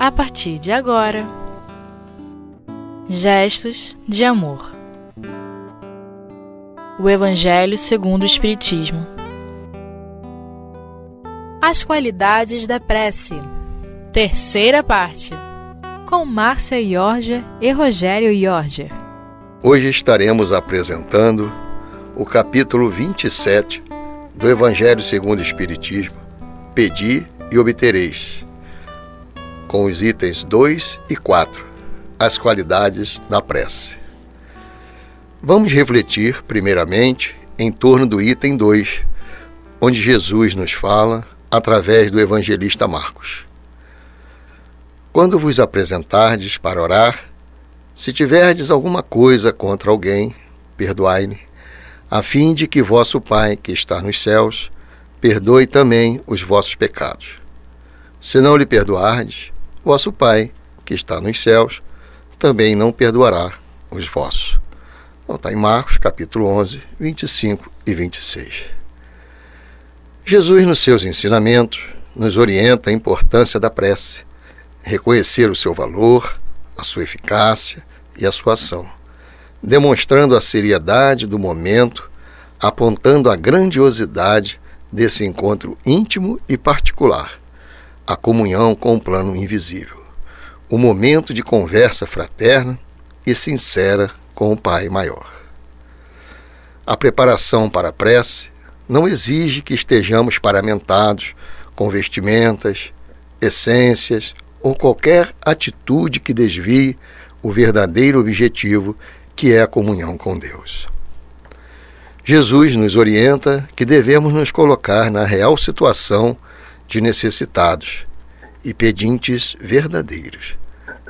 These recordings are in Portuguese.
a partir de agora. Gestos de amor. O Evangelho segundo o Espiritismo. As qualidades da prece. Terceira parte. Com Márcia Jorge e Rogério Jorge. Hoje estaremos apresentando o capítulo 27 do Evangelho segundo o Espiritismo. Pedi e obtereis com os itens 2 e 4, as qualidades da prece. Vamos refletir, primeiramente, em torno do item 2, onde Jesus nos fala através do evangelista Marcos. Quando vos apresentardes para orar, se tiverdes alguma coisa contra alguém, perdoai-lhe, a fim de que vosso Pai, que está nos céus, perdoe também os vossos pecados. Se não lhe perdoardes, vosso Pai, que está nos céus, também não perdoará os vossos. Então, está em Marcos, capítulo 11, 25 e 26. Jesus, nos seus ensinamentos, nos orienta a importância da prece, reconhecer o seu valor, a sua eficácia e a sua ação, demonstrando a seriedade do momento, apontando a grandiosidade desse encontro íntimo e particular a comunhão com o plano invisível, o momento de conversa fraterna e sincera com o Pai maior. A preparação para a prece não exige que estejamos paramentados com vestimentas, essências ou qualquer atitude que desvie o verdadeiro objetivo que é a comunhão com Deus. Jesus nos orienta que devemos nos colocar na real situação de necessitados e pedintes verdadeiros.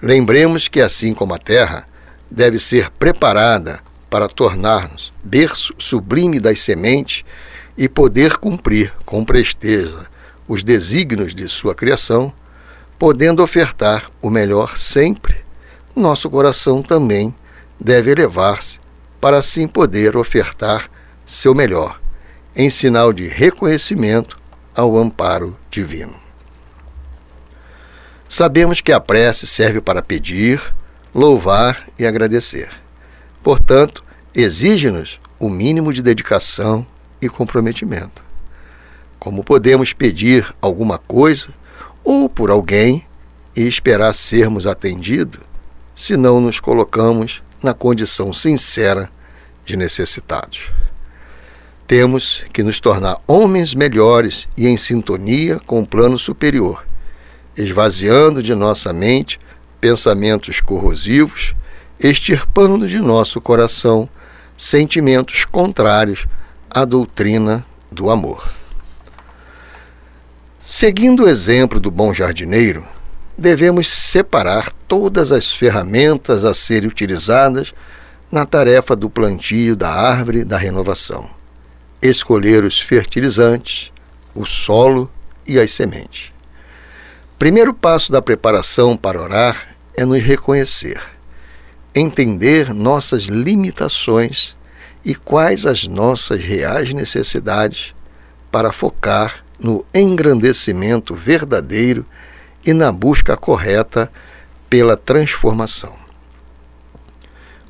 Lembremos que, assim como a terra deve ser preparada para tornar-nos berço sublime das sementes e poder cumprir com presteza os desígnios de sua criação, podendo ofertar o melhor sempre, nosso coração também deve elevar-se para assim poder ofertar seu melhor, em sinal de reconhecimento ao amparo divino. Sabemos que a prece serve para pedir, louvar e agradecer. Portanto, exige-nos o mínimo de dedicação e comprometimento. Como podemos pedir alguma coisa ou por alguém e esperar sermos atendidos se não nos colocamos na condição sincera de necessitados? Temos que nos tornar homens melhores e em sintonia com o plano superior, esvaziando de nossa mente pensamentos corrosivos, extirpando de nosso coração sentimentos contrários à doutrina do amor. Seguindo o exemplo do bom jardineiro, devemos separar todas as ferramentas a serem utilizadas na tarefa do plantio da árvore da renovação escolher os fertilizantes, o solo e as sementes. Primeiro passo da preparação para orar é nos reconhecer, entender nossas limitações e quais as nossas reais necessidades para focar no engrandecimento verdadeiro e na busca correta pela transformação.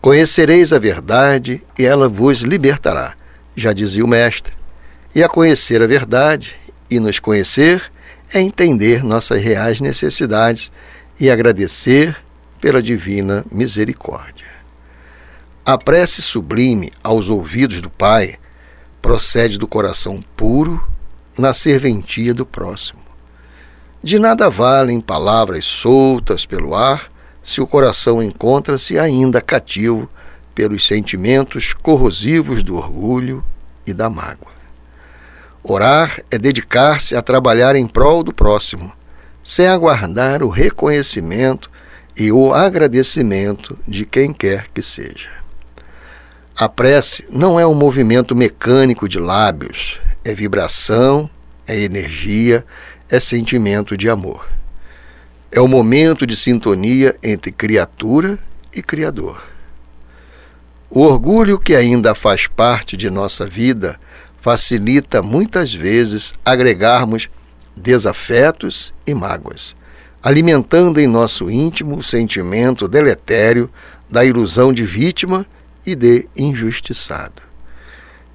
Conhecereis a verdade e ela vos libertará já dizia o Mestre. E a conhecer a verdade e nos conhecer é entender nossas reais necessidades e agradecer pela divina misericórdia. A prece sublime aos ouvidos do Pai procede do coração puro na serventia do próximo. De nada valem palavras soltas pelo ar se o coração encontra-se ainda cativo pelos sentimentos corrosivos do orgulho e da mágoa. Orar é dedicar-se a trabalhar em prol do próximo, sem aguardar o reconhecimento e o agradecimento de quem quer que seja. A prece não é um movimento mecânico de lábios, é vibração, é energia, é sentimento de amor. É o momento de sintonia entre criatura e Criador. O orgulho que ainda faz parte de nossa vida facilita muitas vezes agregarmos desafetos e mágoas, alimentando em nosso íntimo o sentimento deletério da ilusão de vítima e de injustiçado.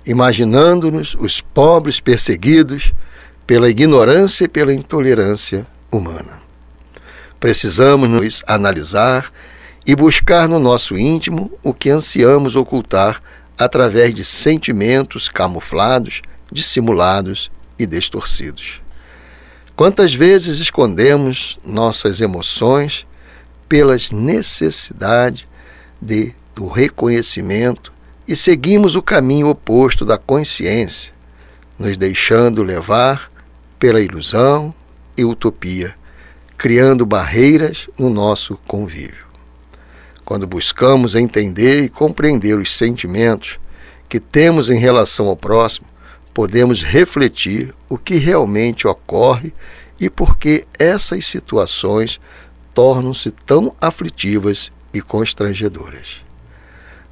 Imaginando-nos os pobres perseguidos pela ignorância e pela intolerância humana. Precisamos nos analisar e buscar no nosso íntimo o que ansiamos ocultar através de sentimentos camuflados, dissimulados e distorcidos. Quantas vezes escondemos nossas emoções pelas necessidades de, do reconhecimento e seguimos o caminho oposto da consciência, nos deixando levar pela ilusão e utopia, criando barreiras no nosso convívio. Quando buscamos entender e compreender os sentimentos que temos em relação ao próximo, podemos refletir o que realmente ocorre e por que essas situações tornam-se tão aflitivas e constrangedoras.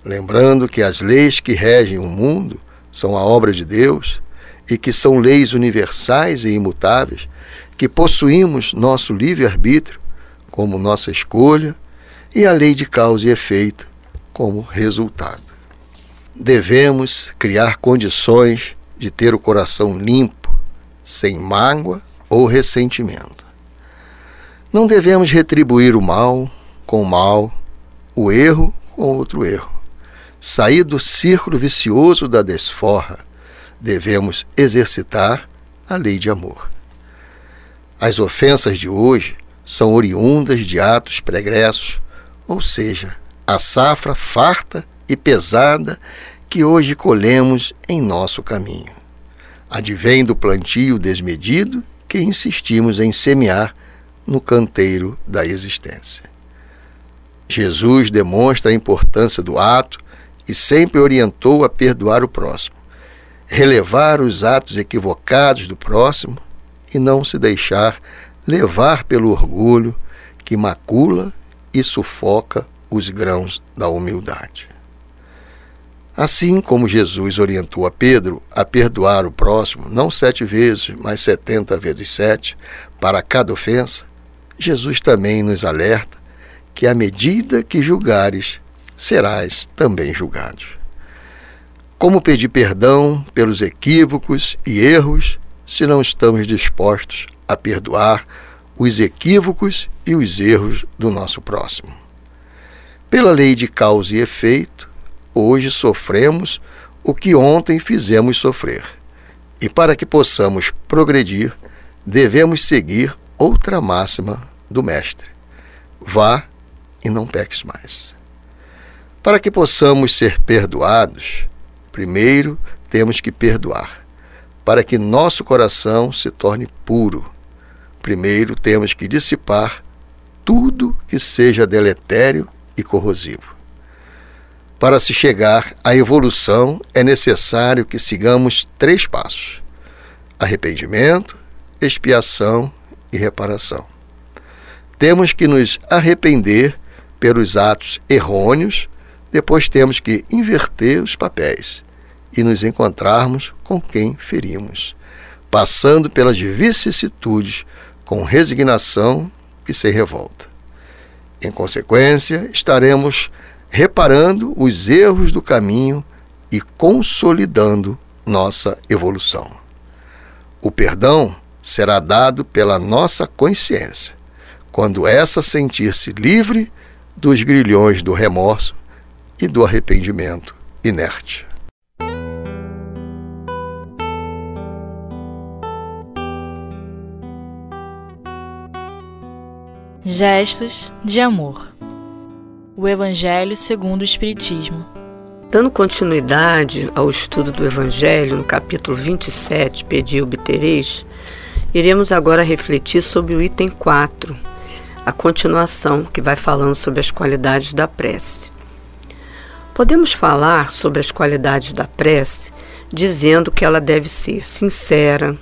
Lembrando que as leis que regem o mundo são a obra de Deus e que são leis universais e imutáveis, que possuímos nosso livre-arbítrio como nossa escolha e a lei de causa e efeito como resultado. Devemos criar condições de ter o coração limpo, sem mágoa ou ressentimento. Não devemos retribuir o mal com o mal, o erro com outro erro. Sair do círculo vicioso da desforra, devemos exercitar a lei de amor. As ofensas de hoje são oriundas de atos pregressos, ou seja, a safra farta e pesada que hoje colhemos em nosso caminho. Advém do plantio desmedido que insistimos em semear no canteiro da existência. Jesus demonstra a importância do ato e sempre orientou a perdoar o próximo, relevar os atos equivocados do próximo e não se deixar levar pelo orgulho que macula e sufoca os grãos da humildade. Assim como Jesus orientou a Pedro a perdoar o próximo, não sete vezes, mas setenta vezes sete, para cada ofensa, Jesus também nos alerta que à medida que julgares, serás também julgado. Como pedir perdão pelos equívocos e erros se não estamos dispostos a perdoar os equívocos e os erros do nosso próximo? Pela lei de causa e efeito, hoje sofremos o que ontem fizemos sofrer. E para que possamos progredir, devemos seguir outra máxima do Mestre: vá e não peques mais. Para que possamos ser perdoados, primeiro temos que perdoar. Para que nosso coração se torne puro, primeiro temos que dissipar tudo que seja deletério e corrosivo. Para se chegar à evolução, é necessário que sigamos três passos: arrependimento, expiação e reparação. Temos que nos arrepender pelos atos errôneos, depois temos que inverter os papéis e nos encontrarmos com quem ferimos, passando pelas vicissitudes com resignação e sem revolta. Em consequência, estaremos reparando os erros do caminho e consolidando nossa evolução. O perdão será dado pela nossa consciência, quando essa sentir-se livre dos grilhões do remorso e do arrependimento inerte. Gestos de amor. O Evangelho segundo o Espiritismo. Dando continuidade ao estudo do Evangelho, no capítulo 27, Pedi obtereis, iremos agora refletir sobre o item 4, a continuação que vai falando sobre as qualidades da prece. Podemos falar sobre as qualidades da prece dizendo que ela deve ser sincera,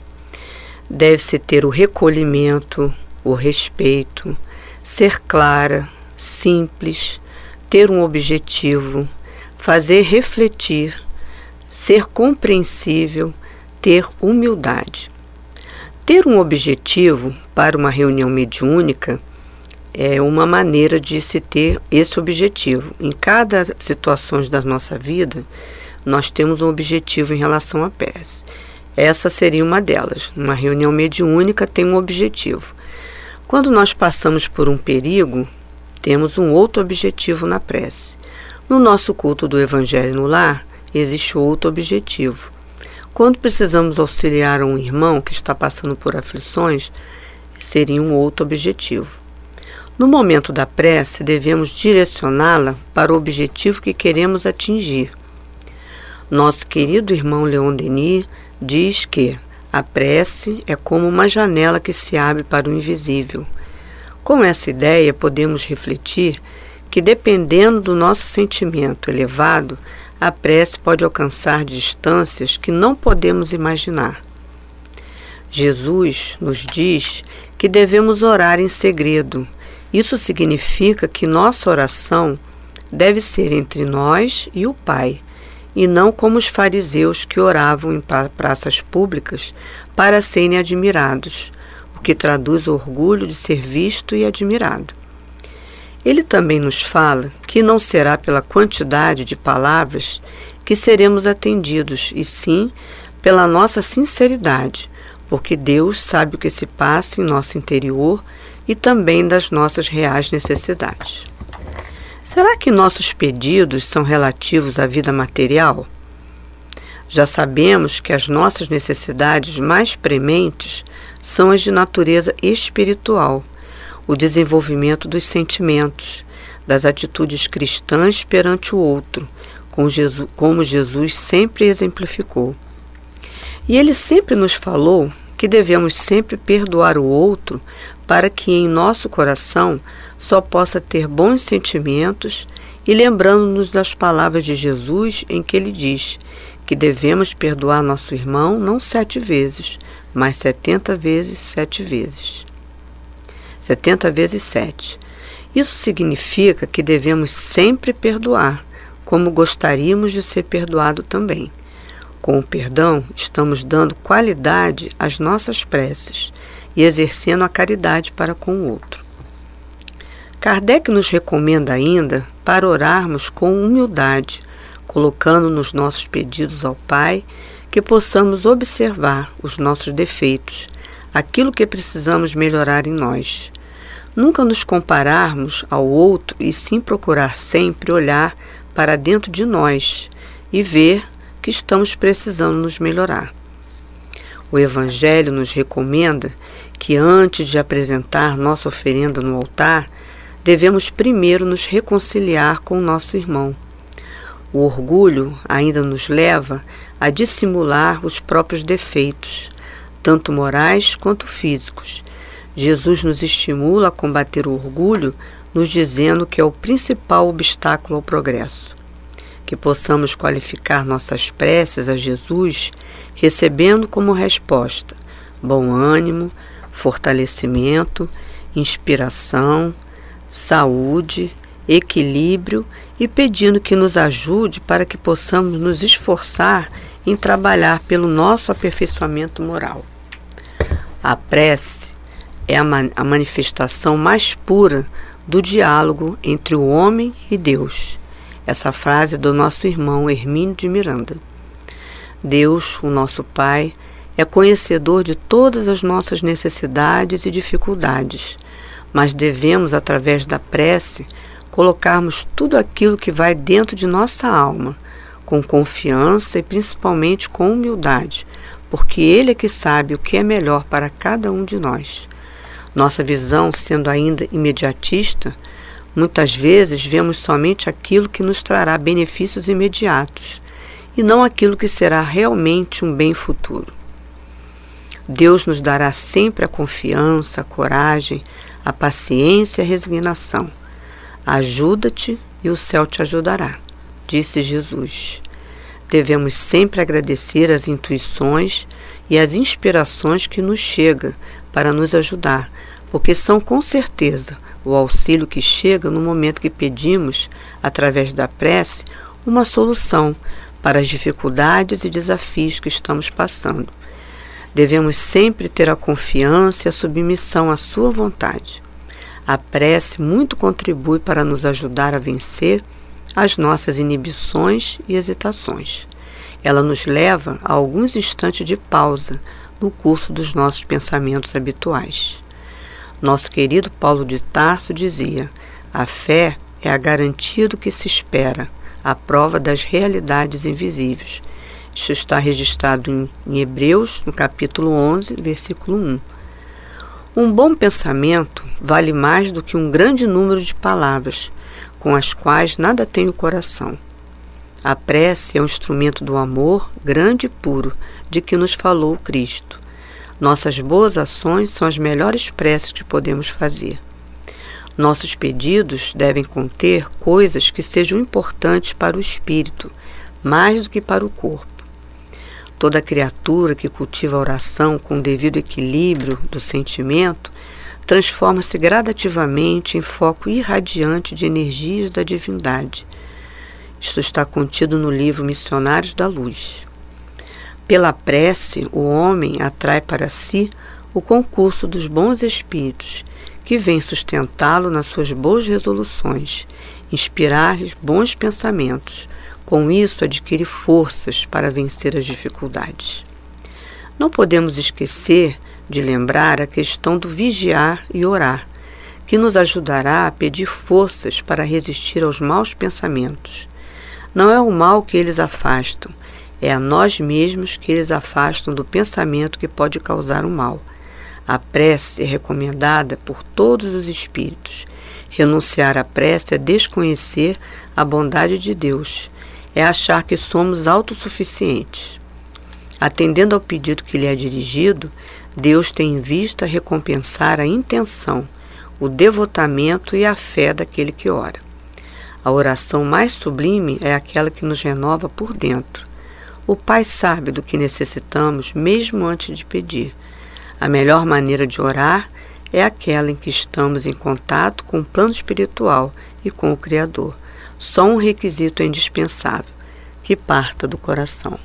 deve-se ter o recolhimento, o respeito, ser clara, simples, ter um objetivo, fazer refletir, ser compreensível, ter humildade. Ter um objetivo para uma reunião mediúnica é uma maneira de se ter esse objetivo. Em cada situação da nossa vida, nós temos um objetivo em relação à prece. Essa seria uma delas. Uma reunião mediúnica tem um objetivo. Quando nós passamos por um perigo, temos um outro objetivo na prece. No nosso culto do Evangelho no lar, existe outro objetivo. Quando precisamos auxiliar um irmão que está passando por aflições, seria um outro objetivo. No momento da prece, devemos direcioná-la para o objetivo que queremos atingir. Nosso querido irmão Leon Denis diz que a prece é como uma janela que se abre para o invisível. Com essa ideia, podemos refletir que, dependendo do nosso sentimento elevado, a prece pode alcançar distâncias que não podemos imaginar. Jesus nos diz que devemos orar em segredo. Isso significa que nossa oração deve ser entre nós e o Pai, e não como os fariseus que oravam em praças públicas para serem admirados, o que traduz o orgulho de ser visto e admirado. Ele também nos fala que não será pela quantidade de palavras que seremos atendidos, e sim pela nossa sinceridade, porque Deus sabe o que se passa em nosso interior e também das nossas reais necessidades. Será que nossos pedidos são relativos à vida material? Já sabemos que as nossas necessidades mais prementes são as de natureza espiritual o desenvolvimento dos sentimentos, das atitudes cristãs perante o outro, como Jesus sempre exemplificou. E ele sempre nos falou que devemos sempre perdoar o outro para que em nosso coração só possa ter bons sentimentos e lembrando-nos das palavras de Jesus em que ele diz que devemos perdoar nosso irmão não sete vezes, mas setenta vezes sete vezes. 70 vezes 7. Isso significa que devemos sempre perdoar, como gostaríamos de ser perdoado também. Com o perdão, estamos dando qualidade às nossas preces e exercendo a caridade para com o outro. Kardec nos recomenda ainda para orarmos com humildade, colocando nos nossos pedidos ao Pai que possamos observar os nossos defeitos aquilo que precisamos melhorar em nós. Nunca nos compararmos ao outro e sim procurar sempre olhar para dentro de nós e ver que estamos precisando nos melhorar. O Evangelho nos recomenda que antes de apresentar nossa oferenda no altar, devemos primeiro nos reconciliar com o nosso irmão. O orgulho ainda nos leva a dissimular os próprios defeitos, tanto morais quanto físicos. Jesus nos estimula a combater o orgulho, nos dizendo que é o principal obstáculo ao progresso. Que possamos qualificar nossas preces a Jesus, recebendo como resposta bom ânimo, fortalecimento, inspiração, saúde, equilíbrio e pedindo que nos ajude para que possamos nos esforçar em trabalhar pelo nosso aperfeiçoamento moral. A prece é a, man a manifestação mais pura do diálogo entre o homem e Deus. Essa frase é do nosso irmão Hermínio de Miranda. Deus, o nosso Pai, é conhecedor de todas as nossas necessidades e dificuldades, mas devemos, através da prece, colocarmos tudo aquilo que vai dentro de nossa alma, com confiança e principalmente com humildade, porque Ele é que sabe o que é melhor para cada um de nós. Nossa visão, sendo ainda imediatista, muitas vezes vemos somente aquilo que nos trará benefícios imediatos e não aquilo que será realmente um bem futuro. Deus nos dará sempre a confiança, a coragem, a paciência e a resignação. Ajuda-te e o céu te ajudará, disse Jesus devemos sempre agradecer as intuições e as inspirações que nos chegam para nos ajudar, porque são com certeza o auxílio que chega no momento que pedimos, através da prece, uma solução para as dificuldades e desafios que estamos passando. Devemos sempre ter a confiança e a submissão à Sua vontade. A prece muito contribui para nos ajudar a vencer as nossas inibições e hesitações. Ela nos leva a alguns instantes de pausa no curso dos nossos pensamentos habituais. Nosso querido Paulo de Tarso dizia: a fé é a garantia do que se espera, a prova das realidades invisíveis. Isso está registrado em, em Hebreus, no capítulo 11, versículo 1. Um bom pensamento vale mais do que um grande número de palavras, com as quais nada tem o coração. A prece é um instrumento do amor grande e puro de que nos falou Cristo. Nossas boas ações são as melhores preces que podemos fazer. Nossos pedidos devem conter coisas que sejam importantes para o espírito, mais do que para o corpo. Toda criatura que cultiva a oração com o devido equilíbrio do sentimento transforma-se gradativamente em foco irradiante de energias da divindade. Isto está contido no livro Missionários da Luz. Pela prece, o homem atrai para si o concurso dos bons espíritos, que vem sustentá-lo nas suas boas resoluções, inspirar-lhes bons pensamentos. Com isso, adquire forças para vencer as dificuldades. Não podemos esquecer de lembrar a questão do vigiar e orar, que nos ajudará a pedir forças para resistir aos maus pensamentos. Não é o mal que eles afastam, é a nós mesmos que eles afastam do pensamento que pode causar o mal. A prece é recomendada por todos os espíritos. Renunciar à prece é desconhecer a bondade de Deus, é achar que somos autossuficientes. Atendendo ao pedido que lhe é dirigido, Deus tem em vista recompensar a intenção, o devotamento e a fé daquele que ora. A oração mais sublime é aquela que nos renova por dentro. O Pai sabe do que necessitamos mesmo antes de pedir. A melhor maneira de orar é aquela em que estamos em contato com o plano espiritual e com o Criador. Só um requisito é indispensável: que parta do coração.